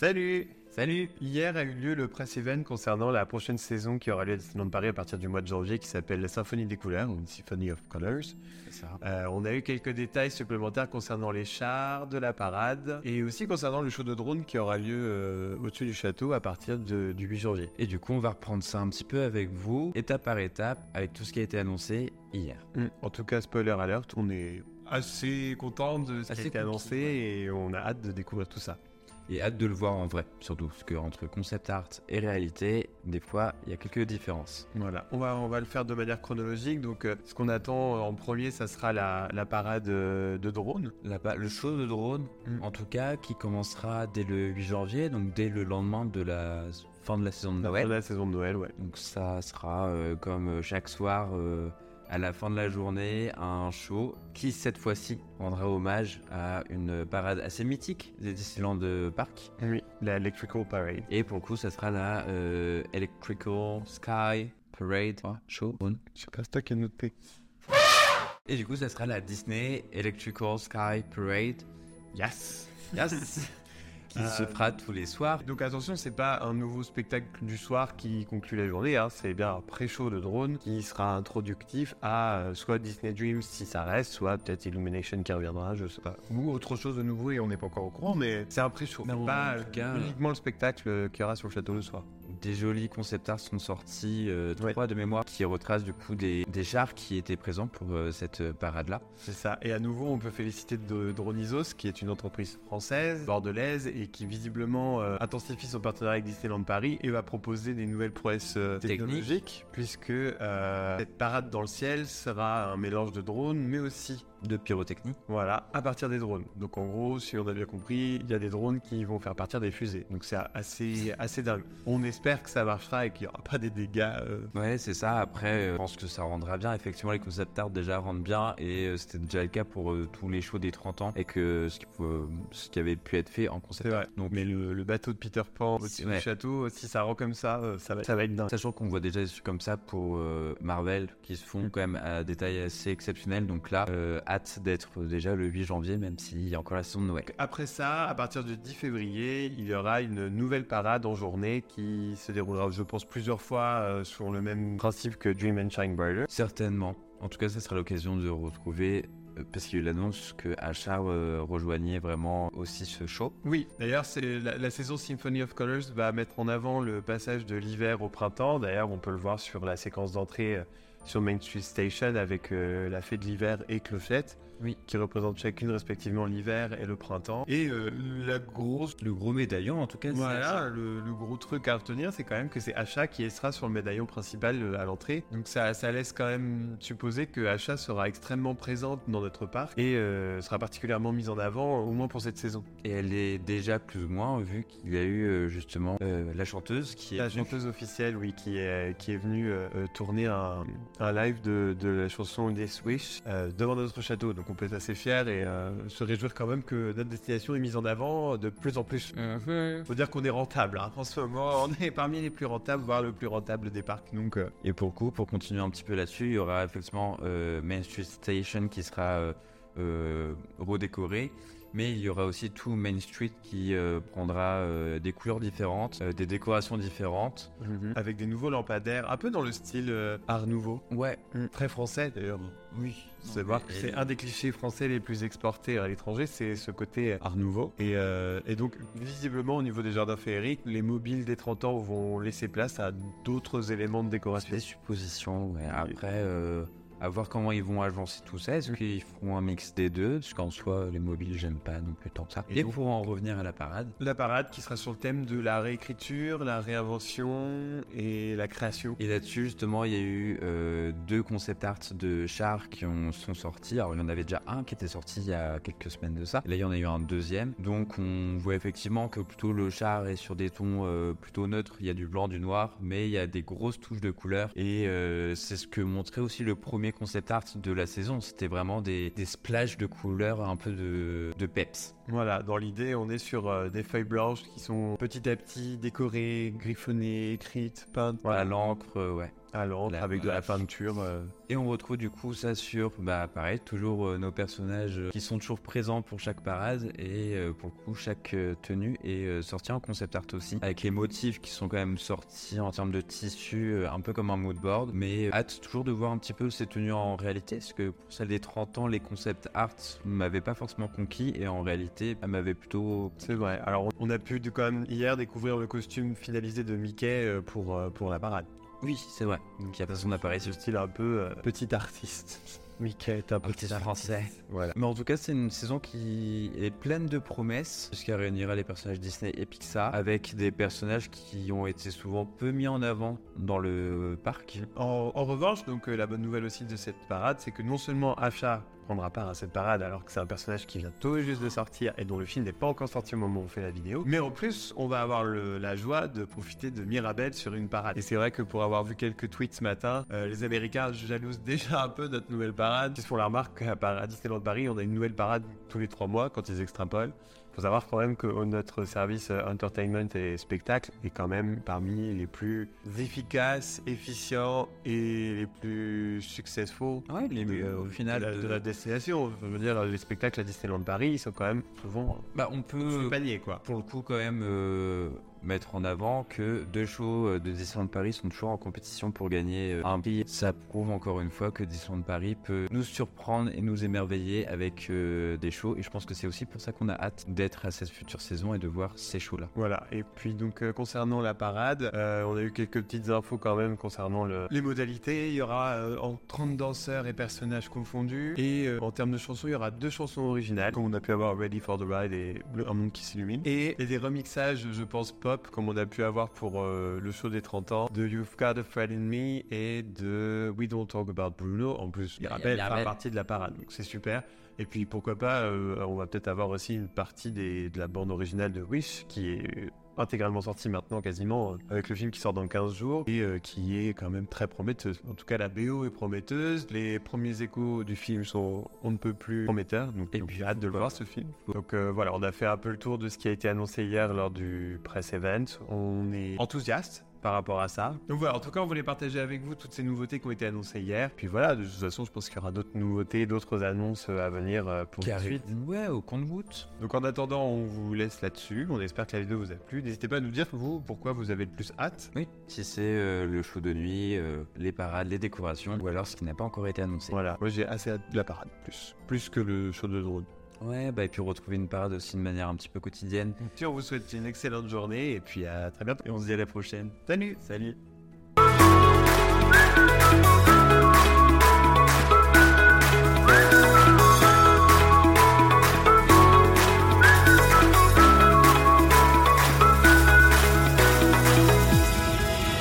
Salut Salut Hier a eu lieu le press event concernant la prochaine saison qui aura lieu à Disneyland Paris à partir du mois de janvier qui s'appelle la Symphonie des couleurs, ou Symphony of Colors. Ça. Euh, on a eu quelques détails supplémentaires concernant les chars de la parade et aussi concernant le show de drone qui aura lieu euh, au-dessus du château à partir de- du 8 janvier. Et du coup, on va reprendre ça un petit peu avec vous, étape par étape, avec tout ce qui a été annoncé hier. En tout cas, spoiler alert, on est assez content de ce qui a été annoncé et on a hâte de découvrir tout ça. Et hâte de le voir en vrai, surtout, parce que entre concept art et réalité, des fois, il y a quelques différences. Voilà, on va, on va le faire de manière chronologique. Donc, euh, ce qu'on attend euh, en premier, ça sera la, la parade euh, de drone. Là-bas, le show de drone, Mm. en tout cas, qui commencera dès le 8 janvier, donc dès le lendemain de la fin de la saison de La fin Noël. de la saison de Noël, ouais. Donc ça sera euh, comme chaque soir euh, à la fin de la journée un show qui cette fois-ci rendra hommage à une parade assez mythique des Disneyland Park. Oui, la Electrical Parade. Et pour le coup, ça sera la euh, Electrical Sky Parade Ah, show. Je sais pas, c'est toi qui as noté. Et du coup, ça sera la Disney Electrical Sky Parade. Yes Yes. qui se fera tous les soirs. Donc attention, c'est pas un nouveau spectacle du soir qui conclut la journée, hein. c'est bien un pré-show de drone qui sera introductif à euh, soit Disney Dreams si ça reste, soit peut-être Illumination qui reviendra, je sais pas. Ou autre chose de nouveau et on n'est pas encore au courant, mais c'est un pré-show. En pas tout cas, uniquement le spectacle qu'il y aura sur le château le soir. Des jolis concept art sont sortis, euh, Ouais. trois de mémoire, qui retracent du coup des, des chars qui étaient présents pour euh, cette euh, parade-là. C'est ça. Et à nouveau, on peut féliciter de Dronisos, qui est une entreprise française, bordelaise, et qui visiblement euh, intensifie son partenariat avec Disneyland Paris et va proposer des nouvelles prouesses technologiques, puisque cette parade dans le ciel sera un mélange de drones, mais aussi De pyrotechnie. Voilà, à partir des drones. Donc en gros, si on a bien compris, il y a des drones qui vont faire partir des fusées. Donc c'est assez, assez dingue. On espère que ça marchera et qu'il n'y aura pas des dégâts. euh, Ouais, c'est ça. Après, euh, je pense que ça rendra bien. Effectivement, les concept art déjà rendent bien. Et euh, c'était déjà le cas pour tous les shows des 30 ans. Et que ce qui, ce qui avait pu être fait en concept art. Donc, Mais le, le bateau de Peter Pan au-dessus Ouais. du château, si ça rend comme ça, ça va, ça va être dingue. Sachant qu'on voit déjà des trucs comme ça pour Marvel qui se font quand même à des tailles assez exceptionnelles. Donc là, hâte d'être déjà le 8 janvier, même s'il y a encore la saison de Noël. Après ça, à partir du 10 février, il y aura une nouvelle parade en journée qui se déroulera, je pense, plusieurs fois euh, sur le même principe que Dream and Shine Brighter. Certainement. En tout cas, ça sera l'occasion de retrouver, euh, parce qu'il y a eu l'annonce que Achar euh, rejoignait vraiment aussi ce show. Oui, d'ailleurs, c'est la, la saison Symphony of Colors va mettre en avant le passage de l'hiver au printemps. D'ailleurs, on peut le voir sur la séquence d'entrée euh, sur Main Street Station avec euh, la fée de l'hiver et Clochette, Oui. qui représentent chacune respectivement l'hiver et le printemps. Et euh, la grosse Le gros médaillon, en tout cas, c'est Voilà, le, le gros truc à retenir, c'est quand même que c'est Achat qui sera sur le médaillon principal euh, à l'entrée. Donc ça, ça laisse quand même supposer que Achat sera extrêmement présente dans notre parc et euh, sera particulièrement mise en avant, au moins pour cette saison. Et elle est déjà plus ou moins, vu qu'il y a eu justement euh, la chanteuse qui est La chanteuse officielle, oui, qui est, qui est venue tourner un, un live de, de la chanson This Wish euh, devant notre château. Donc on peut être assez fiers et euh, se réjouir quand même que notre destination est mise en avant de plus en plus. Faut dire qu'on est rentable. hein. En ce moment, on est parmi les plus rentables, voire le plus rentable des parcs. Donc euh, Et pour le coup, pour continuer un petit peu là-dessus, il y aura effectivement euh, Main Street Station qui sera euh, euh, redécoré. Mais il y aura aussi tout Main Street qui euh, prendra euh, des couleurs différentes, euh, des décorations différentes. avec des nouveaux lampadaires, un peu dans le style euh, Art Nouveau. Ouais, Très français d'ailleurs. oui. C'est que c'est un des clichés français les plus exportés à l'étranger, c'est ce côté Art Nouveau. Et, euh, et donc, visiblement, au niveau des jardins féeriques, les mobiles des 30 ans vont laisser place à d'autres éléments de décoration. Des suppositions, ouais. Après, euh, à voir comment ils vont agencer tout ça. Est-ce qu'ils feront un mix des deux? Parce qu'en soi, les mobiles, j'aime pas non plus tant que ça. Et pour en revenir à la parade, La parade qui sera sur le thème de la réécriture, la réinvention et la création. Et là-dessus, justement, il y a eu euh, deux concept arts de chars qui ont, sont sortis. Alors, il y en avait déjà un qui était sorti il y a quelques semaines de ça. Là, il y en a eu un deuxième. Donc, on voit effectivement que plutôt le char est sur des tons euh, plutôt neutres. Il y a du blanc, du noir, mais il y a des grosses touches de couleurs. Et euh, c'est ce que montrait aussi le premier concept art de la saison. C'était vraiment des, des splashes de couleurs, un peu de, de peps. Voilà, dans l'idée, on est sur euh, des feuilles blanches qui sont petit à petit décorées, griffonnées, écrites, peintes. À l'encre, euh, ouais. À l'encre avec de la peinture. euh, Et on retrouve du coup ça sur, bah pareil, toujours euh, nos personnages euh, qui sont toujours présents pour chaque parade et euh, pour le coup chaque tenue est sortie en concept art aussi, avec les motifs qui sont quand même sortis en termes de tissu, un peu comme un mood board, mais hâte toujours de voir un petit peu ces tenues en réalité, parce que pour celle des 30 ans, les concept art m'avaient pas forcément conquis et en réalité, elles m'avaient plutôt... C'est vrai. Alors, on- a pu quand même hier découvrir le costume finalisé de Mickey pour, pour la parade. Oui, c'est vrai, donc il y a son appareil Ce style un peu euh, petit artiste. Mickey est un petit français. Voilà. Mais en tout cas, c'est une saison qui est pleine de promesses, puisqu'elle réunira les personnages Disney et Pixar, avec des personnages qui ont été souvent peu mis en avant dans le parc. En, en revanche, donc euh, la bonne nouvelle aussi de cette parade, c'est que non seulement Asha prendra part à cette parade alors que c'est un personnage qui vient tout juste de sortir et dont le film n'est pas encore sorti au moment où on fait la vidéo, mais en plus on va avoir le- la joie de profiter de Mirabelle sur une parade. Et c'est vrai que pour avoir vu quelques tweets ce matin, euh, les Américains jalousent déjà un peu notre nouvelle parade. Se font la remarque à Disneyland Paris, on a une nouvelle parade tous les trois mois quand ils extrapolent. faut savoir quand même que notre service euh, entertainment et spectacle est quand même parmi les plus efficaces, efficients et les plus successful Ouais, les, de, euh, au final, de la, de- de la destination. Je veux dire, les spectacles à Disneyland Paris, ils sont quand même souvent bah, on peut panier, quoi. pour le coup quand même euh, mettre en avant que deux shows euh, de Disneyland Paris sont toujours en compétition pour gagner euh, un prix. Ça prouve encore une fois que Disneyland Paris peut nous surprendre et nous émerveiller avec euh, des shows. Et je pense que c'est aussi pour ça qu'on a hâte d'être à cette future saison et de voir ces shows-là. Voilà, et puis donc concernant la parade, on a eu quelques petites infos quand même concernant le- les modalités. Il y aura en 30 danseurs et personnages confondus. Et en termes de chansons, il y aura deux chansons originales, comme on a pu avoir Ready for the Ride et Un monde qui s'illumine. Et, des remixages, je pense, pop, comme on a pu avoir pour euh, le show des 30 ans, de You've Got a Friend in Me et de We Don't Talk About Bruno. En plus, Il fera Mirabelle. partie de la parade, donc c'est super. Et puis pourquoi pas, euh, on va peut-être avoir aussi une partie des- de la bande originale de Wish qui est intégralement sortie maintenant quasiment euh, avec le film qui sort dans 15 jours et euh, qui est quand même très prometteuse. En tout cas la BO est prometteuse, les premiers échos du film sont on ne peut plus prometteurs, donc, Et j'ai hâte de le voir ce film. Donc euh, voilà, on a fait un peu le tour de ce qui a été annoncé hier lors du press event. On est enthousiaste par rapport à ça. Donc voilà, en tout cas, on voulait partager avec vous toutes ces nouveautés qui ont été annoncées hier. Puis voilà, de toute façon, je pense qu'il y aura d'autres nouveautés, d'autres annonces euh, à venir euh, pour Qui la arrive. suite. Ouais, au compte-goutte. Donc en attendant, on vous laisse là-dessus. On espère que la vidéo vous a plu. N'hésitez pas à nous dire, vous, pourquoi vous avez le plus hâte. Oui, si c'est euh, le show de nuit, euh, les parades, les décorations, ou alors ce qui n'a pas encore été annoncé. Voilà, moi j'ai assez hâte de la parade, plus. Plus que le show de drone. Ouais, bah et puis retrouver une parade aussi de manière un petit peu quotidienne. Puis on vous souhaite une excellente journée et puis à très bientôt. Et on se dit à la prochaine. Salut Salut